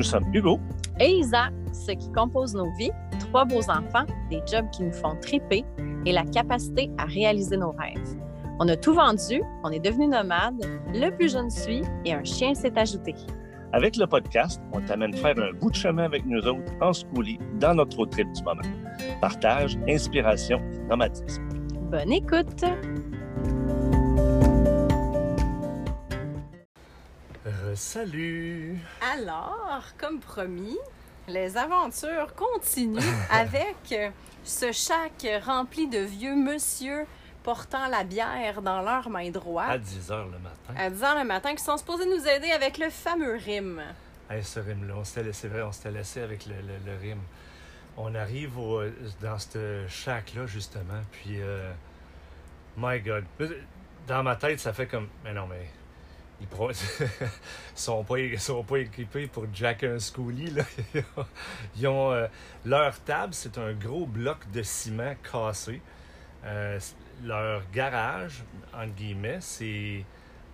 Nous sommes Hugo et Isa, ce qui compose nos vies, trois beaux enfants, des jobs qui nous font triper et la capacité à réaliser nos rêves. On a tout vendu, on est devenu nomade, le plus jeune suit et un chien s'est ajouté. Avec le podcast, on t'amène faire un bout de chemin avec nous autres en schoolie dans notre road trip du moment. Partage, inspiration, nomadisme. Bonne écoute! Salut! Alors, comme promis, les aventures continuent avec ce chac rempli de vieux monsieur portant la bière dans leur main droite. À 10 h le matin. À 10 h le matin, qui sont supposés nous aider avec le fameux rime. Hey, ce rime-là, on s'était laissé, vrai, on s'était laissé avec le, le, rime. On arrive au, dans ce chac-là, justement, puis, euh, my God. Dans ma tête, ça fait comme, mais non, mais ils ne sont, pas, sont pas équipés pour jack un schoolie. Là. Ils ont, euh, leur table, c'est un gros bloc de ciment cassé. Euh, leur garage, entre guillemets, c'est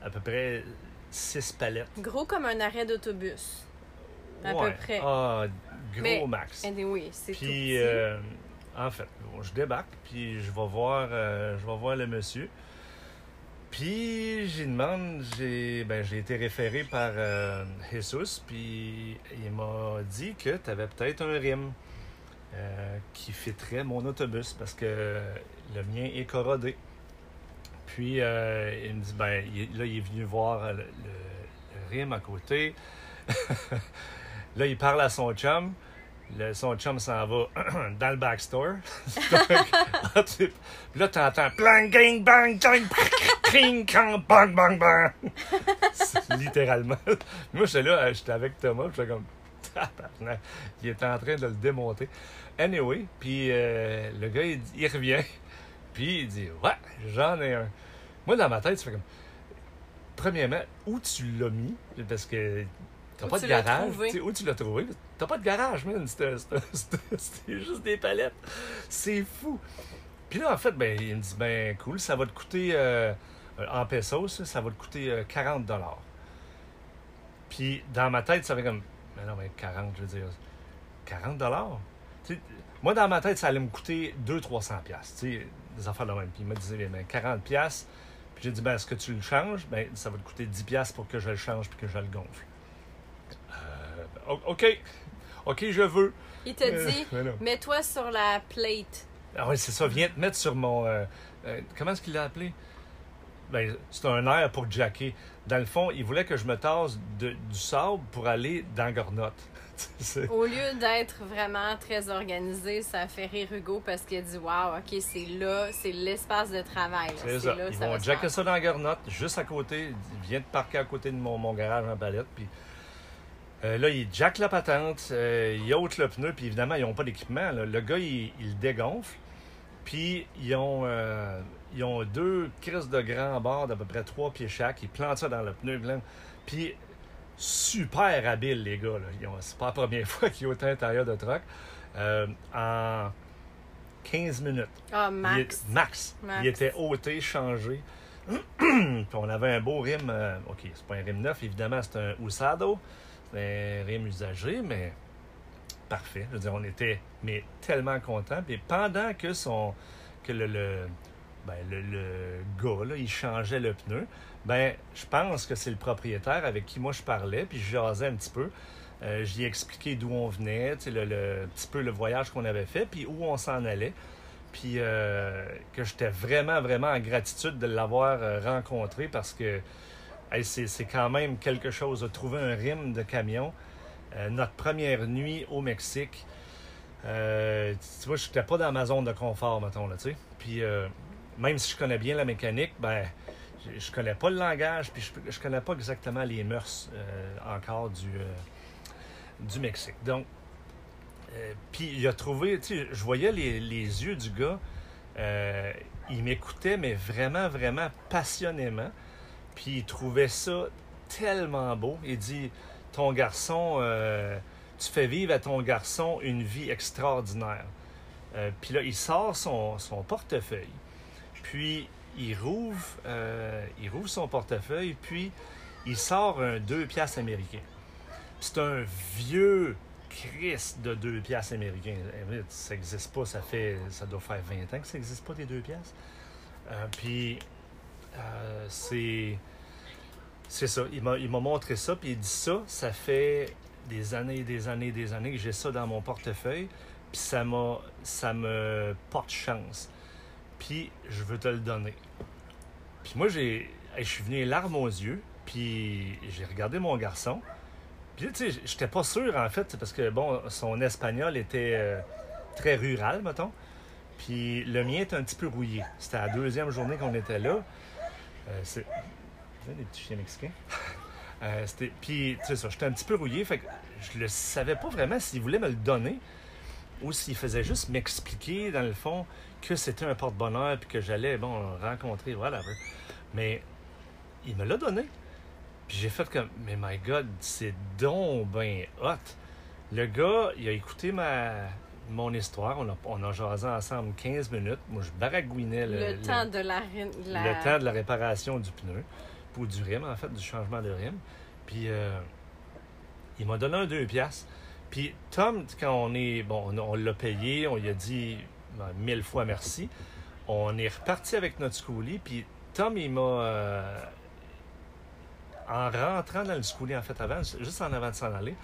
à peu près six palettes. Gros comme un arrêt d'autobus. À peu près. Ah, gros max. oui, c'est tout. Puis, euh, en fait, je débarque, puis je vais voir, je vais voir le monsieur. Puis, j'ai demande, j'ai été référé par euh, Jesus, puis il m'a dit que tu avais peut-être un rime euh, qui fitterait mon autobus parce que le mien est corrodé. Puis, euh, il me dit, ben, là, il est venu voir le, le rime à côté. là, il parle à son chum. Le, son chum s'en va dans le backstore. Là, t'entends plang, gang, bang, gang, bang, bang, bang. Littéralement. Moi, j'étais là, j'étais avec Thomas, j'étais comme, il était en train de le démonter. Anyway, puis euh, le gars, il, revient, puis il dit, ouais, j'en ai un. Moi, dans ma tête, ça fait comme, premièrement, où tu l'as mis? Parce que T'as pas de garage? Où tu l'as trouvé? T'as pas de garage, man. C'était juste des palettes. C'est fou. Puis là, en fait, ben, il me dit, ben cool, ça va te coûter, euh, en pesos, ça va te coûter 40 euh, dollars. Puis dans ma tête, ça fait comme, mais non, mais 40, je veux dire, 40 dollars? Moi, dans ma tête, ça allait me coûter 200-300 piastres, des affaires de même. Puis il me disait, ben 40 piastres. Puis j'ai dit, ben, est-ce que tu le changes? Ben, ça va te coûter 10 piastres pour que je le change puis que je le gonfle. OK. OK, je veux. Il te euh, dit, mets-toi sur la plate. Ah oui, c'est ça. Viens te mettre sur mon. Euh, euh, comment est-ce qu'il l'a appelé? Ben, c'est un air pour jacker. Dans le fond, il voulait que je me tasse du sable pour aller dans Gornotte. Au lieu d'être vraiment très organisé, ça fait rire Hugo parce qu'il a dit Waouh, OK, c'est là, c'est l'espace de travail. C'est ça. Ils vont jacker ça dans Gornotte, juste à côté. Il vient de parquer à côté de mon, mon garage en palette. Puis euh, là, il jack la patente, euh, il ôte le pneu, puis évidemment, ils n'ont pas d'équipement. Le gars, il, il, dégonfle, puis ils ont, euh, ils ont deux crises de grand bord d'à peu près trois pieds chaque. Ils plantent ça dans le pneu. Puis super habile, les gars. C'est pas la première fois qu'ils ont été à l'intérieur de truck. en 15 minutes. Ah, max. max. Il était ôté, changé. puis on avait un beau rime. OK, c'est pas un rime neuf, évidemment, c'est un Usado. C'était rime usagé, mais parfait. Je veux dire, on était mais tellement contents. Et pendant que son que le, le, ben, le, gars, là, il changeait le pneu, ben, je pense que c'est le propriétaire avec qui moi je parlais, puis je jasais un petit peu. Euh, J'y ai expliqué d'où on venait, le, le, petit peu le voyage qu'on avait fait, puis où on s'en allait. Puis euh, que j'étais vraiment, vraiment en gratitude de l'avoir euh, rencontré parce que c'est quand même quelque chose de trouver un rime de camion. Euh, notre première nuit au Mexique, euh, tu vois, je n'étais pas dans ma zone de confort, mettons, là, tu sais. Puis, euh, même si je connais bien la mécanique, ben, je, ne connais pas le langage, puis je, je connais pas exactement les mœurs encore du, du Mexique. Donc, puis il a trouvé, tu sais, je voyais les, les, yeux du gars, il m'écoutait, mais vraiment, vraiment passionnément. Puis il trouvait ça tellement beau. Il dit Ton garçon, euh, tu fais vivre à ton garçon une vie extraordinaire. Euh, puis là, il sort son, portefeuille. Puis il rouvre, euh, il rouvre son portefeuille, puis il sort un 2 piastres américain. C'est un vieux Christ de deux piastres américains. Eh, Ça n'existe pas, ça fait ça doit faire 20 ans que ça n'existe pas des deux piastres. Puis euh, c'est c'est ça. Il m'a montré ça, puis il dit ça, ça fait des années, des années, des années que j'ai ça dans mon portefeuille, puis ça ça me porte chance. Puis je veux te le donner. Puis moi j'ai je suis venu larmes aux yeux, puis j'ai regardé mon garçon. Puis, tu sais, j'étais pas sûr, en fait, parce que, bon, son espagnol était euh, très rural, mettons. Puis, le mien était un petit peu rouillé. C'était la deuxième journée qu'on était là. Euh, c'est. Des petits chiens mexicains? Euh, Puis, tu sais, ça, j'étais un petit peu rouillé. Fait que je le savais pas vraiment s'il voulait me le donner ou s'il faisait juste m'expliquer, dans le fond, que c'était un porte-bonheur puis que j'allais, bon, rencontrer, voilà. Mais il me l'a donné. Puis j'ai fait comme, mais my God, c'est donc ben hot. Le gars, il a écouté ma, mon histoire. On a, on a jasé ensemble 15 minutes. Moi, je baragouinais le, Le, temps de la, la- le temps de la réparation du pneu, ou du rim, en fait, du changement de rim. Puis euh, il m'a donné un 2 piastres. Puis Tom, quand on est, bon, on, on l'a payé, on lui a dit ben, mille fois merci. On est reparti avec notre schoolie, puis Tom, il m'a, euh, en rentrant dans le schoolie, en fait, avant, juste en avant de s'en aller,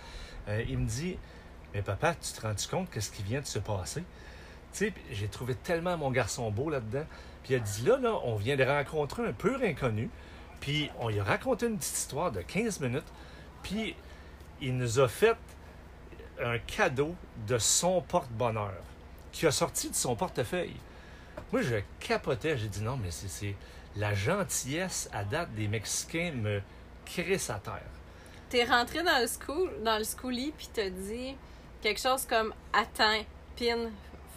euh, il me dit, mais papa, tu te rends compte qu'est-ce qui vient de se passer? Tu j'ai trouvé tellement mon garçon beau là-dedans. Puis il a dit, là, là, on vient de rencontrer un pur inconnu. Puis on lui a raconté une petite histoire de 15 minutes. Puis il nous a fait un cadeau de son porte-bonheur qui a sorti de son portefeuille. Moi, je capotais. J'ai dit non, mais c'est- la gentillesse à date des Mexicains me crisse à terre. T'es rentré dans le school, dans le schoolie, puis t'as dit quelque chose comme Attends, Pin,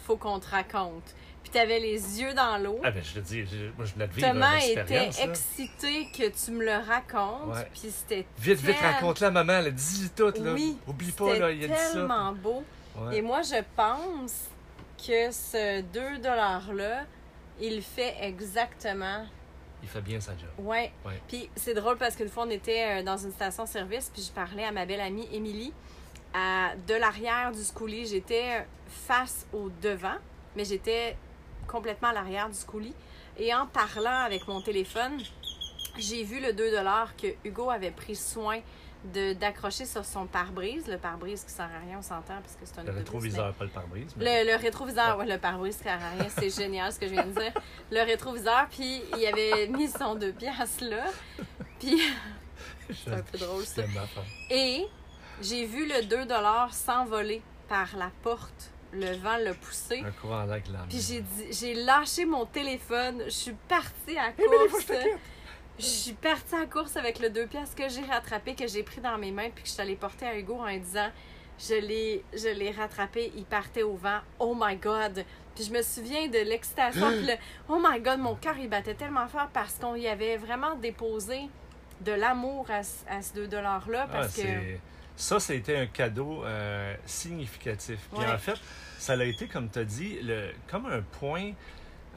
faut qu'on te raconte. Puis t'avais les yeux dans l'eau. Ah ben, je te dis, je- moi, je venais de vivre Thomas était excité que tu me le racontes. Ouais. Puis c'était Vite, vite, tel- raconte-la, maman. là, Dis-y tout, là. Oui, Oublie pas, là, il a dit ça. tellement beau. Ouais. Et moi, je pense que ce 2 $-là, il fait exactement. Il fait bien sa job. Ouais. Ouais. Puis c'est drôle parce qu'une fois, on était euh, dans une station-service, puis je parlais à ma belle amie Émilie. À- De l'arrière du schoolie, j'étais face au devant, mais j'étais complètement à l'arrière du schoolie. Et en parlant avec mon téléphone, j'ai vu le 2 que Hugo avait pris soin de- d'accrocher sur son pare-brise. Le pare-brise qui sert à rien, on s'entend, parce que c'est un Le rétroviseur, pas le pare-brise. mais- le, le rétroviseur, ouais, le pare-brise sert à rien, c'est génial ce que je viens de dire. Le rétroviseur, puis il avait mis son deux piastres là. Puis c'est un peu drôle ça. Et j'ai vu le 2 s'envoler par la porte. Le vent l'a poussé. Un courant Puis j'ai dit- j'ai lâché mon téléphone, je suis partie à course. je suis partie à course avec le deux piastres que j'ai rattrapé, que j'ai pris dans mes mains, puis que je suis allée porter à Hugo en lui disant je l'ai, je l'ai rattrapé, il partait au vent. Oh my God! Puis je me souviens de l'excitation. puis le, oh my God, mon cœur, il battait tellement fort parce qu'on y avait vraiment déposé de l'amour à, ce- à ce 2 $-là. Ah, Parce que. Ça, c'était un cadeau euh, significatif. Puis Ouais. en fait, ça a été, comme tu as dit, le, comme un point,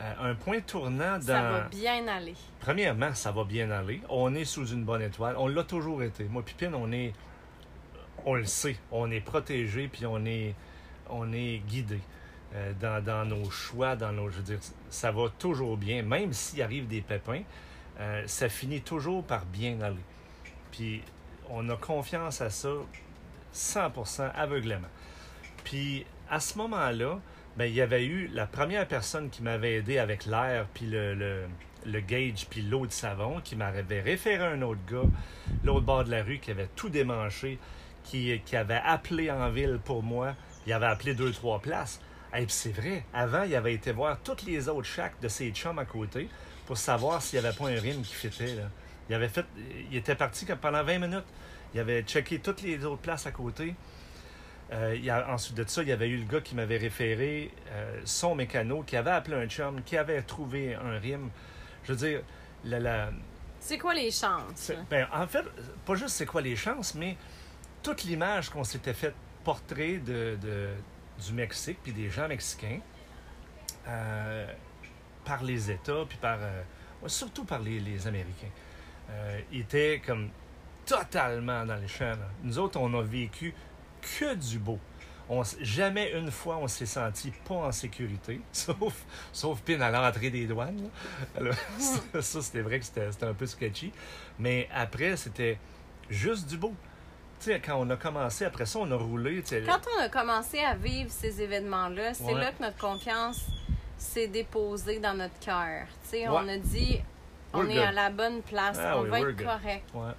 euh, un point tournant dans. Ça va bien aller. Premièrement, ça va bien aller. On est sous une bonne étoile. On l'a toujours été. Moi, Pipine, on est. On le sait. On est protégé, puis on est, on est guidé euh, dans, dans nos choix, dans nos. Je veux dire, ça va toujours bien. Même s'il arrive des pépins, ça finit toujours par bien aller. Puis on a confiance à ça 100% aveuglément. Puis à ce moment-là, ben, il y avait eu la première personne qui m'avait aidé avec l'air, puis le, le, le gauge, puis l'eau de savon, qui m'avait référé un autre gars, l'autre bord de la rue, qui avait tout démanché, qui, avait appelé en ville pour moi. Il avait appelé deux, trois places. Et puis c'est vrai, avant, il avait été voir toutes les autres shacks de ses chums à côté pour savoir s'il n'y avait pas un rime qui fitait. Il avait fait. Il était parti comme pendant 20 minutes. Il avait checké toutes les autres places à côté. Euh, il y a- ensuite de ça, il y avait eu le gars qui m'avait référé euh, son mécano, qui avait appelé un chum, qui avait trouvé un rime. Je veux dire, la, la- C'est quoi les chances? ben, en fait, pas juste c'est quoi les chances, mais toute l'image qu'on s'était fait portrait de, de- du Mexique puis des gens mexicains euh, par les États puis par surtout par les, les Américains euh, était comme totalement dans les champs. là. Nous autres, on a vécu que du beau. On, jamais une fois on s'est senti pas en sécurité, sauf, sauf pin à l'entrée des douanes. Alors, ça, ça, c'était vrai que c'était un peu sketchy. Mais après, c'était juste du beau. Tu sais, quand on a commencé, après ça, on a roulé. Quand on a commencé à vivre ces événements-là, c'est Ouais. là que notre confiance s'est déposée dans notre cœur. Ouais. on a dit, on We're est good. à la bonne place, Ah on oui, va être good. correct. Ouais.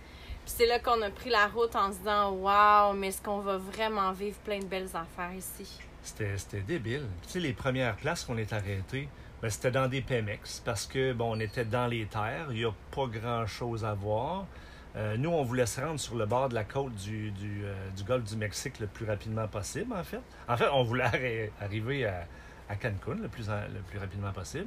Puis c'est là qu'on a pris la route en se disant, waouh, mais est-ce qu'on va vraiment vivre plein de belles affaires ici? C'était débile. Tu sais, les premières places qu'on est arrêtés, ben, c'était dans des Pemex parce que, bon, on était dans les terres, il n'y a pas grand-chose à voir. Euh, nous, on voulait se rendre sur le bord de la côte du, du, euh, du golfe du Mexique le plus rapidement possible, en fait. En fait, on voulait arri- arriver à, à Cancun le plus, en- le plus rapidement possible.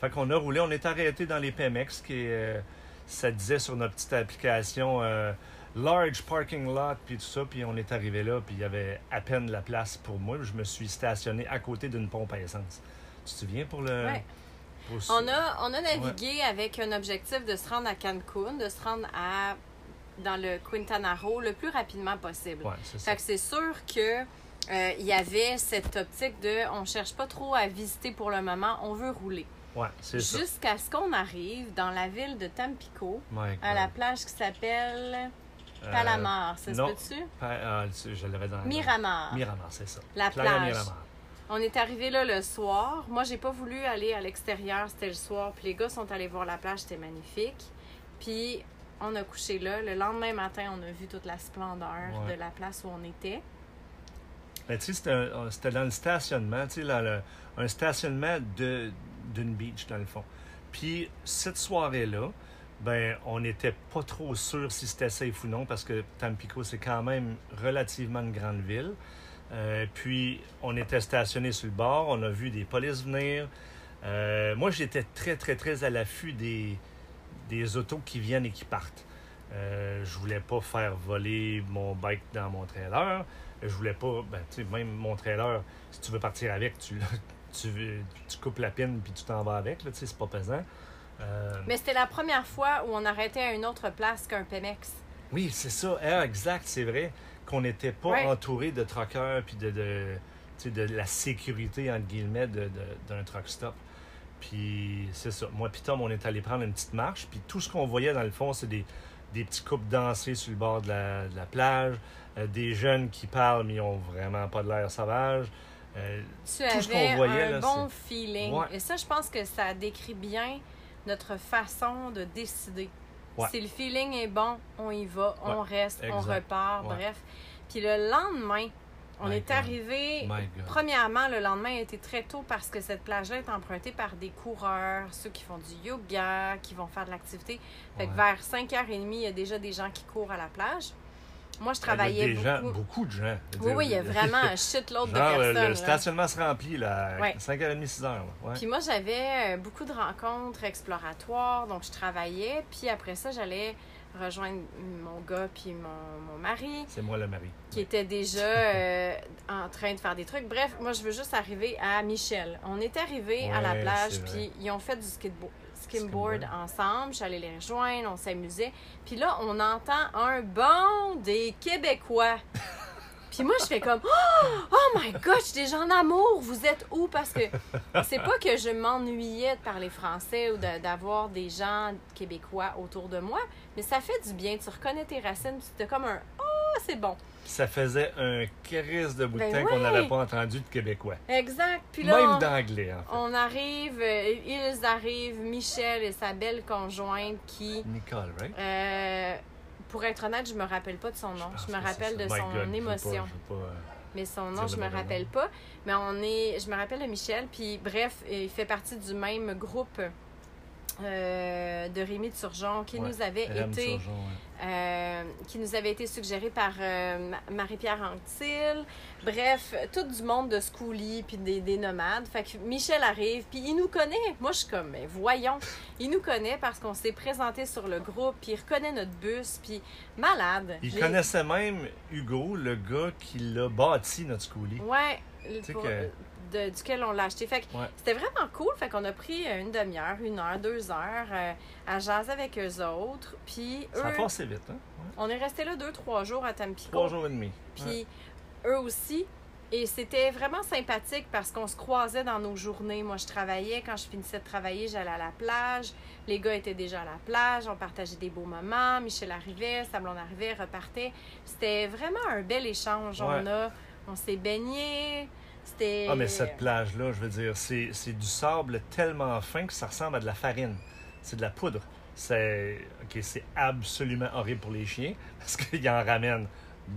Fait qu'on a roulé, on est arrêté dans les Pemex, qui est, euh, ça disait sur notre petite application euh, large parking lot, puis tout ça, puis on est arrivé là, puis il y avait à peine la place pour moi. Je me suis stationné à côté d'une pompe à essence. Tu te souviens pour le. Ouais. pour- On a, on a navigué avec un objectif de se rendre à Cancun, de se rendre à, dans le Quintana Roo le plus rapidement possible. Ouais, c'est ça. Fait que c'est sûr que euh, il y avait cette optique de on cherche pas trop à visiter pour le moment, on veut rouler. Ouais. Jusqu'à ce qu'on arrive dans la ville de Tampico, à la plage qui s'appelle Euh, Palamar, ça se peut-tu? Je l'avais dans Miramar. Miramar, c'est ça. La plage. Miramar. On est arrivé là le soir. Moi, j'ai pas voulu aller à l'extérieur, c'était le soir. Puis les gars sont allés voir la plage, c'était magnifique. Puis on a couché là. Le lendemain matin, on a vu toute la splendeur Ouais. de la place où on était. Mais tu sais, c'était dans le stationnement, tu sais, le- un stationnement de- d'une beach, dans le fond. Puis, cette soirée-là, ben, on n'était pas trop sûr si c'était safe ou non, parce que Tampico, c'est quand même relativement une grande ville. Euh, puis, on était stationné sur le bord, on a vu des polices venir. Euh, moi, j'étais très, très, très à l'affût des, des autos qui viennent et qui partent. Euh, je voulais pas faire voler mon bike dans mon trailer. Je voulais pas, ben, tu sais, même mon trailer, si tu veux partir avec, tu, tu, coupes la pine puis tu t'en vas avec, là, tu sais, c'est pas pesant. Euh, Mais c'était la première fois où on arrêtait à une autre place qu'un Pemex. Oui, c'est ça. Ah, exact, c'est vrai qu'on n'était pas Ouais. entouré de truckers puis de, de, la sécurité, entre guillemets, d'un truck stop. Puis c'est ça. Moi puis Tom, on est allé prendre une petite marche. Puis tout ce qu'on voyait, dans le fond, c'est des, des petits couples dansés sur le bord de la, de la plage, euh, des jeunes qui parlent, mais ils ont vraiment pas de l'air sauvage. Euh, Tu Tout ce qu'on avais voyait, un là, bon feeling. Ouais. Et ça, je pense que ça décrit bien notre façon de décider. Ouais. Si le feeling est bon, on y va, on reste, on repart, bref. Puis le lendemain, on My est God. arrivé. Premièrement, le lendemain été très tôt parce que cette plage-là est empruntée par des coureurs, ceux qui font du yoga, qui vont faire de l'activité. Fait que vers 5h30, il y a déjà des gens qui courent à la plage. Moi, je Il y a travaillais des gens, beaucoup. beaucoup de gens. Oui, oui, il y a vraiment un shitload de Genre, personnes. le, le là. stationnement se remplit là, Ouais. 5h30, 6h. là. Ouais. Puis moi, j'avais euh, beaucoup de rencontres exploratoires, donc je travaillais. Puis après ça, j'allais rejoindre mon gars puis mon, mon mari, C'est moi le mari. qui était déjà euh, en train de faire des trucs. Bref, moi, je veux juste arriver à Michel. On est arrivé à la plage, puis ils ont fait du skidbo- Skimboard. ensemble. J'allais les rejoindre, on s'amusait. Puis là, on entend un bond des Québécois. Puis moi, je fais comme Oh, oh my God, je suis déjà en amour. Vous êtes où? Parce que c'est pas que je m'ennuyais de parler français ou de- d'avoir des gens québécois autour de moi, mais ça fait du bien. Tu reconnais tes racines, tu es comme un Oh, c'est bon. Ça faisait un crise de bout de Ben temps qu'on n'avait pas entendu de Québécois. Exact. Puis là, Même on- d'anglais, en fait. on arrive, euh, ils arrivent, Michel et sa belle conjointe qui. Nicole, right? Euh, pour être honnête, je me rappelle pas de son nom. Je me rappelle de. My son God, pas- émotion. pas, euh, Mais son nom, je me rappelle nom. pas. Mais on est. Je me rappelle de Michel. Puis bref, il fait partie du même groupe euh, de Rémi de Surgeon qui Ouais, nous avait été. Turgeon, ouais. euh, qui nous avait été suggéré par euh, Ma- Marie-Pierre Anctil. Bref, tout du monde de Schoolie puis des, des nomades. Fait que Michel arrive, puis il nous connaît. Moi, je suis comme, mais voyons. Il nous connaît parce qu'on s'est présenté sur le groupe, puis il reconnaît notre bus, puis malade. Il connaissait même Hugo, le gars qui l'a bâti, notre schoolie. Ouais. sais pour- que- de- duquel on l'a acheté. Fait Ouais. c'était vraiment cool. Fait qu'on a pris euh, une demi-heure, une heure, deux heures euh, à jaser avec eux autres. Puis eux, Ça a passé vite, hein? Ouais. on est resté là deux, trois jours à Tampico. Trois jours et demi. Puis Ouais. eux aussi. Et c'était vraiment sympathique parce qu'on se croisait dans nos journées. Moi, je travaillais. Quand je finissais de travailler, j'allais à la plage. Les gars étaient déjà à la plage. On partageait des beaux moments. Michel arrivait, Sablon arrivait, repartait. C'était vraiment un bel échange. On a, on s'est baigné. C'était. Ah, mais cette plage-là, je veux dire, c'est c'est du sable tellement fin que ça ressemble à de la farine. C'est de la poudre. C'est absolument horrible pour les chiens parce qu'ils en ramènent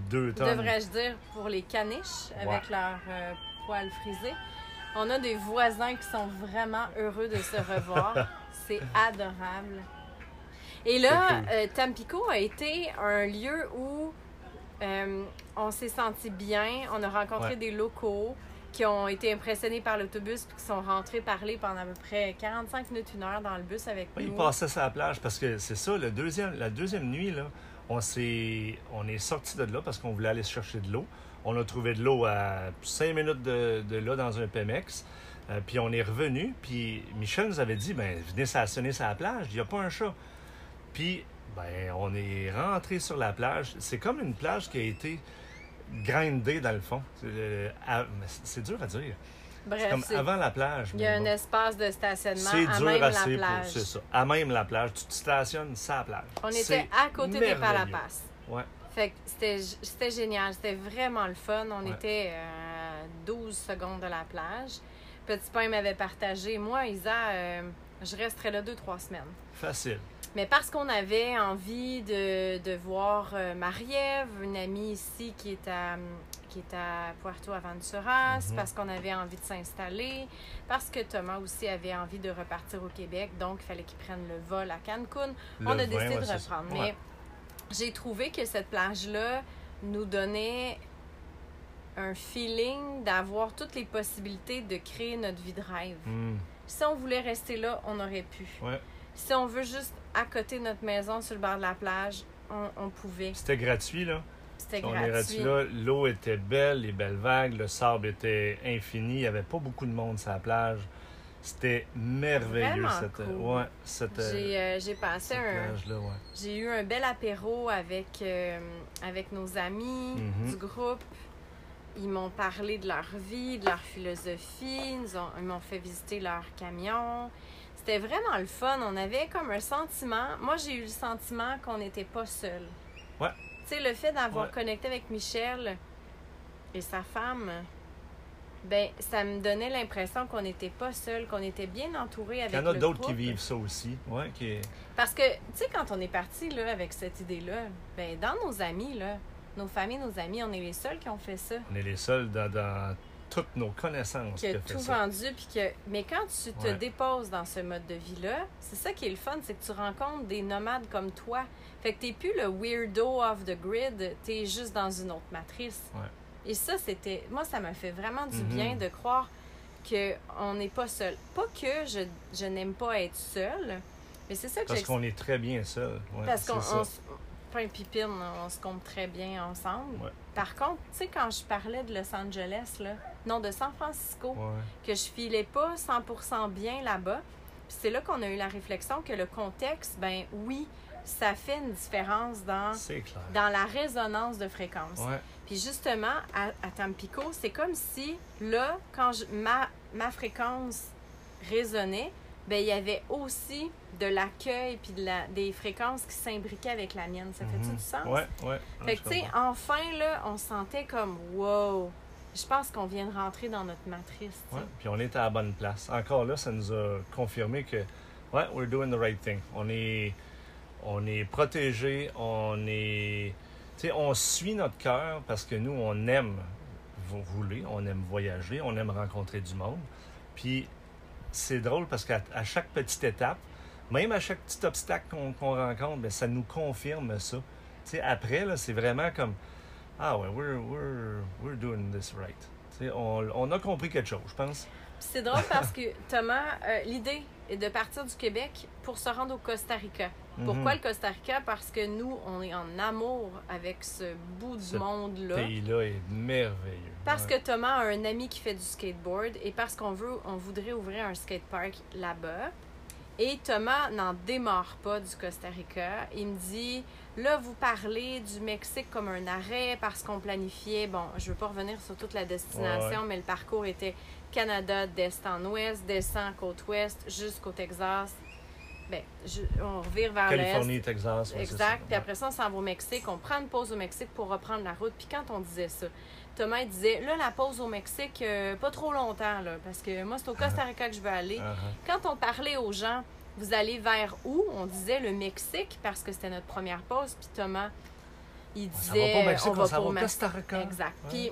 deux tonnes. devrais-je dire, pour les caniches avec Ouais. leurs euh, poils frisés? On a des voisins qui sont vraiment heureux de se revoir. C'est adorable. Et là, cool. euh, Tampico a été un lieu où euh, on s'est senti bien. On a rencontré Ouais. des locaux qui ont été impressionnés par l'autobus puis qui sont rentrés parler pendant à peu près 45 minutes, une heure dans le bus avec Ouais, nous. ils passaient sur la plage parce que c'est ça, le deuxième, la deuxième nuit, là, on, s'est, on est sorti de là parce qu'on voulait aller chercher de l'eau. On a trouvé de l'eau à 5 minutes de, de là dans un Pemex. Euh, puis on est revenu, puis Michel nous avait dit ben venez stationner sur la plage, il n'y a pas un chat. Puis ben on est rentré sur la plage. C'est comme une plage qui a été grindée dans le fond. C'est, euh, dur à dire. Bref, comme avant la plage. il y a un bon. espace de stationnement C'est à dur même la plage. C'est ça. À même la plage. Tu te stationnes la plage. On était à côté des. Palapas. Ouais. Fait que c'était génial. C'était vraiment le fun. On Ouais. était euh, à 12 secondes de la plage. Petit Pain m'avait partagé. Moi, Isa, euh, je resterais là deux, trois semaines. Facile. Mais parce qu'on avait envie de, de voir euh, Marie-Ève, une amie ici qui est à, qui est à Puerto Aventuras, Mhm. parce qu'on avait envie de s'installer, parce que Thomas aussi avait envie de repartir au Québec, donc il fallait qu'il prenne le vol à Cancun. on a décidé de reprendre. Ouais. Mais j'ai trouvé que cette plage-là nous donnait un feeling d'avoir toutes les possibilités de créer notre vie de rêve. Hmm. Si on voulait rester là, on aurait pu. Ouais. Si on veut juste à côté de notre maison, sur le bord de la plage, on, on pouvait. C'était gratuit, là. C'était On gratuit. là. L'eau était belle, les belles vagues, le sable était infini. Il n'y avait pas beaucoup de monde sur la plage. C'était merveilleux, cette, cool. ouais, cette, euh, J'ai euh, j'ai passé cette un, plage-là. Ouais. J'ai eu un bel apéro avec, euh, avec nos amis Mhm. du groupe. Ils m'ont parlé de leur vie, de leur philosophie. Ils, nous ont- ils m'ont fait visiter leur camion. C'était vraiment le fun. On avait comme un sentiment. Moi, j'ai eu le sentiment qu'on n'était pas seul. Ouais. Tu sais, le fait d'avoir Ouais. connecté avec Michel et sa femme, ben, ça me donnait l'impression qu'on n'était pas seul, qu'on était bien entouré Il avec y en a d'autres qui vivent ça aussi. Ouais, qui... Parce que, tu sais, quand on est parti là, avec cette idée-là, ben, dans nos amis, là, nos familles, nos amis, on est les seuls qui ont fait ça. On est les seuls dans, dans toutes nos connaissances Qui a tout ça. vendu. Puis que... Mais quand tu te Ouais. déposes dans ce mode de vie-là, c'est ça qui est le fun, c'est que tu rencontres des nomades comme toi. Fait que t'es plus le weirdo of the grid, t'es juste dans une autre matrice. Ouais. Et ça, c'était. Moi, ça m'a fait vraiment du Mhm. bien de croire qu'on n'est pas seul. Pas que je, je n'aime pas être seule, mais c'est ça que Parce qu'on est très bien. Ouais, Parce qu'on pain pipine, on se compte très bien ensemble. Ouais. Par contre, tu sais, quand je parlais de Los Angeles, là, non, de San Francisco, Ouais. que je filais pas 100% bien là-bas, puis c'est là qu'on a eu la réflexion que le contexte, ben oui, ça fait une différence dans, dans la résonance de fréquence. Ouais. Puis justement, à, à Tampico, c'est comme si là, quand je- ma, ma fréquence résonnait, ben il y avait aussi de l'accueil puis de la, des fréquences qui s'imbriquaient avec la mienne. Ça fait-tu Mhm. du sens? Ouais, ouais. Fait que, tu sais, enfin, là, on se sentait comme wow. Je pense qu'on vient de rentrer dans notre matrice. Ouais, puis on est à la bonne place. Encore là, ça nous a confirmé que, ouais, we're doing the right thing. On est, on est protégé, on est, tu sais, on suit notre cœur parce que nous, on aime rouler, on aime voyager, on aime rencontrer du monde. Puis c'est drôle parce qu'à chaque petite étape, même à chaque petit obstacle qu'on rencontre, ben, ça nous confirme ça. Tu sais, après, c'est vraiment comme, ah ouais, we're, we're, we're doing this right. On, on a compris quelque chose, je pense. c'est drôle parce que Thomas, euh, l'idée est de partir du Québec pour se rendre au Costa Rica. Pourquoi Mhm. le Costa Rica? Parce que nous, on est en amour avec ce bout du monde-là. Ce pays-là est merveilleux. Parce Ouais. que Thomas a un ami qui fait du skateboard et parce qu'on veut, on voudrait ouvrir un skatepark là-bas. Et Thomas n'en démarre pas du Costa Rica. Il me dit, là, vous parlez du Mexique comme un arrêt parce qu'on planifiait, bon, je veux pas revenir sur toute la destination, Ouais, mais le parcours était Canada d'est en ouest, descend côte ouest jusqu'au Texas. Ben, je- on revire vers l'est. Californie, Texas. ouais, Exact. Puis après ça, on s'en va au Mexique. On prend une pause au Mexique pour reprendre la route. Puis quand on disait ça, Thomas il disait là, la pause au Mexique, euh, pas trop longtemps, là, parce que moi, c'est au Costa Rica que je veux aller. Ah, ah. Quand on parlait aux gens, vous allez vers où? On disait le Mexique parce que c'était notre première pause. Puis Thomas, il On disait va Mexique, on va au. Costa Rica. Exact. Ouais. Puis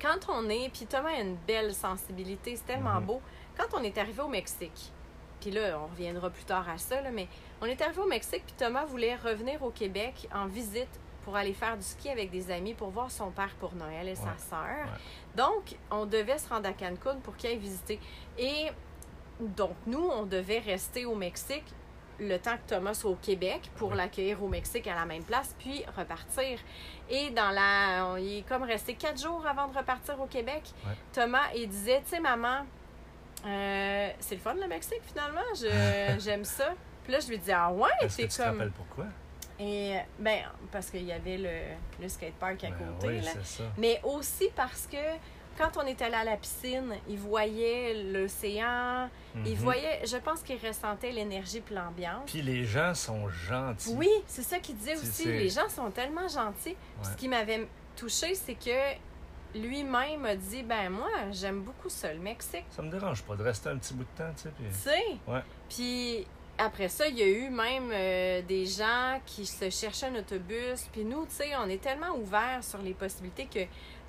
quand on est, puis Thomas a une belle sensibilité, c'est tellement Mhm. beau. Quand on est arrivé au Mexique, puis là, on reviendra plus tard à ça, là, mais on est arrivé au Mexique, puis Thomas voulait revenir au Québec en visite pour aller faire du ski avec des amis pour voir son père pour Noël et sa sœur. Ouais. Donc, on devait se rendre à Cancun pour qu'il aille visiter. Et donc, nous, on devait rester au Mexique le temps que Thomas soit au Québec pour Ouais. l'accueillir au Mexique à la même place, puis repartir. Et dans la. On il est comme resté quatre jours avant de repartir au Québec. Thomas, il disait Tu sais, maman, euh, c'est le fun le Mexique finalement, j'aime ça. Puis là, je lui dis Ah ouais, c'est tu te comme. rappelles pourquoi? Et ben, parce qu'il y avait le, le skatepark à Ben côté. oui, là. ça. Mais aussi parce que quand on est allé à la piscine, il voyait l'océan, il Mhm. voyait, je pense qu'il ressentait l'énergie puis l'ambiance. Puis les gens sont gentils. Oui, c'est ça qu'il disait aussi. Les gens sont tellement gentils. Ouais. Ce qui m'avait touché, c'est que lui-même a dit Ben, moi, j'aime beaucoup ça, le Mexique. Ça me dérange pas de rester un petit bout de temps, tu sais. Puis... Tu sais? Ouais. Puis après ça, il y a eu même euh, des gens qui se cherchaient un autobus. Puis nous, tu sais, on est tellement ouverts sur les possibilités que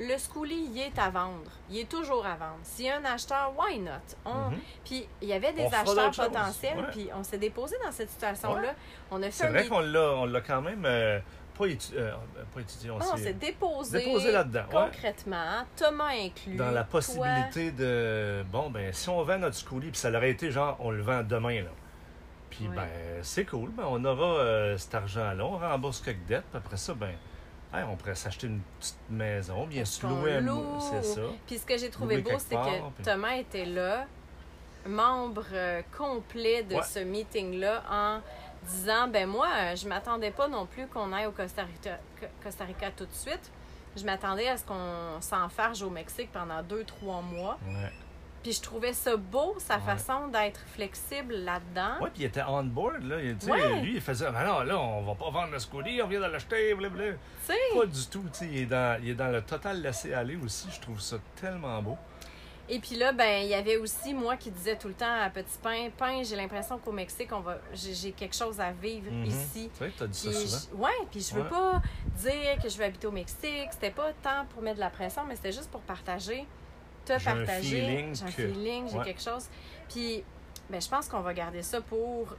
le schoolie, il est à vendre. Il est toujours à vendre. S'il y a un acheteur, why not? On- Mhm. Puis il y avait des On acheteurs potentiels. Ouais. Puis on s'est déposé dans cette situation-là. Ouais. On a fait C'est vrai qu'on l'a, on l'a quand même euh, pas, étu- euh, pas étudié. On Ah, on s'est déposé, déposé là-dedans. ouais. concrètement, Thomas inclus. Dans la toi. possibilité de. Bon, ben, si on vend notre schoolie, puis ça aurait été genre, on le vend demain, là. Puis, Ouais. ben, c'est cool. Ben, on aura euh, cet argent-là, on rembourse quelques dettes, puis après ça, ben, hey, on pourrait s'acheter une petite maison, bien qu'on louer un C'est ça. Puis ce que j'ai trouvé Louer beau, c'est que puis- Thomas était là, membre euh, complet de Ouais. ce meeting-là, en disant ben moi, euh, je m'attendais pas non plus qu'on aille au Costa Rica, Costa Rica tout de suite. Je m'attendais à ce qu'on s'enfarge au Mexique pendant deux, trois mois. Ouais. Puis je trouvais ça beau, sa Ouais. façon d'être flexible là-dedans. Ouais, puis il était on board, là. Il, tu sais, Ouais. Lui, il faisait, ben non, là, on va pas vendre le schoolie, on vient de l'acheter, blablabla. Tu sais, Pas du tout, tu sais. Il, est dans- il est dans le total laisser aller aussi. Je trouve ça tellement beau. Et puis là, ben, il y avait aussi moi qui disais tout le temps à Petit Pain, Pain, j'ai l'impression qu'au Mexique, on va, j'ai quelque chose à vivre Mhm. ici. Tu sais, t'as dit ça souvent. je- ouais, puis je veux Ouais. pas dire que je vais habiter au Mexique. C'était pas tant pour mettre de la pression, mais c'était juste pour partager, un partager. feeling J'ai un que- feeling, j'ai Ouais. quelque chose. Puis, ben, je pense qu'on va garder ça pour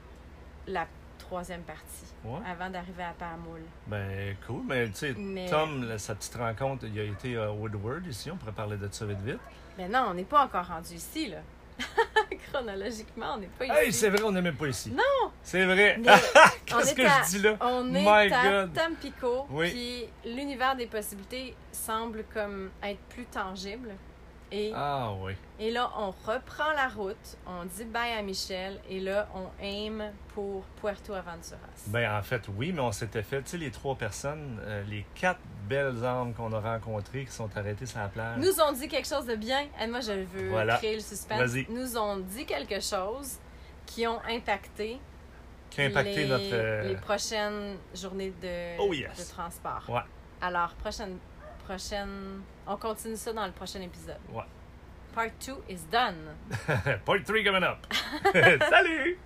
la troisième partie, Ouais. avant d'arriver à Pamoule. Ben, cool. Mais, tu sais, Mais- Tom, là, sa petite rencontre, il a été à Woodward ici. On pourrait parler de ça vite, vite. Ben non, on n'est pas encore rendu ici, là. Chronologiquement, on n'est pas ici. Hey, c'est vrai, on n'est même pas ici. Non! C'est vrai. Qu'est-ce est que à- je dis là? On My est à God. Tampico, Oui. puis l'univers des possibilités semble comme être plus tangible. Et, Ah oui. et là, on reprend la route, on dit bye à Michel, et là, on aim pour Puerto Aventuras. Ben, en fait, oui, mais on s'était fait, tu sais, les trois personnes, euh, les quatre belles âmes qu'on a rencontrées qui sont arrêtées sur la plage. nous ont dit quelque chose de bien. Et moi, je veux Voilà. créer le suspense. Vas-y. Nous ont dit quelque chose qui ont impacté, qui a impacté les, notre. euh, les prochaines journées de, Oh, yes. de transport. Ouais. Alors, prochaine, prochaine, on continue ça dans le prochain épisode. Ouais. Part 2 is done. Part 3 coming up. Salut!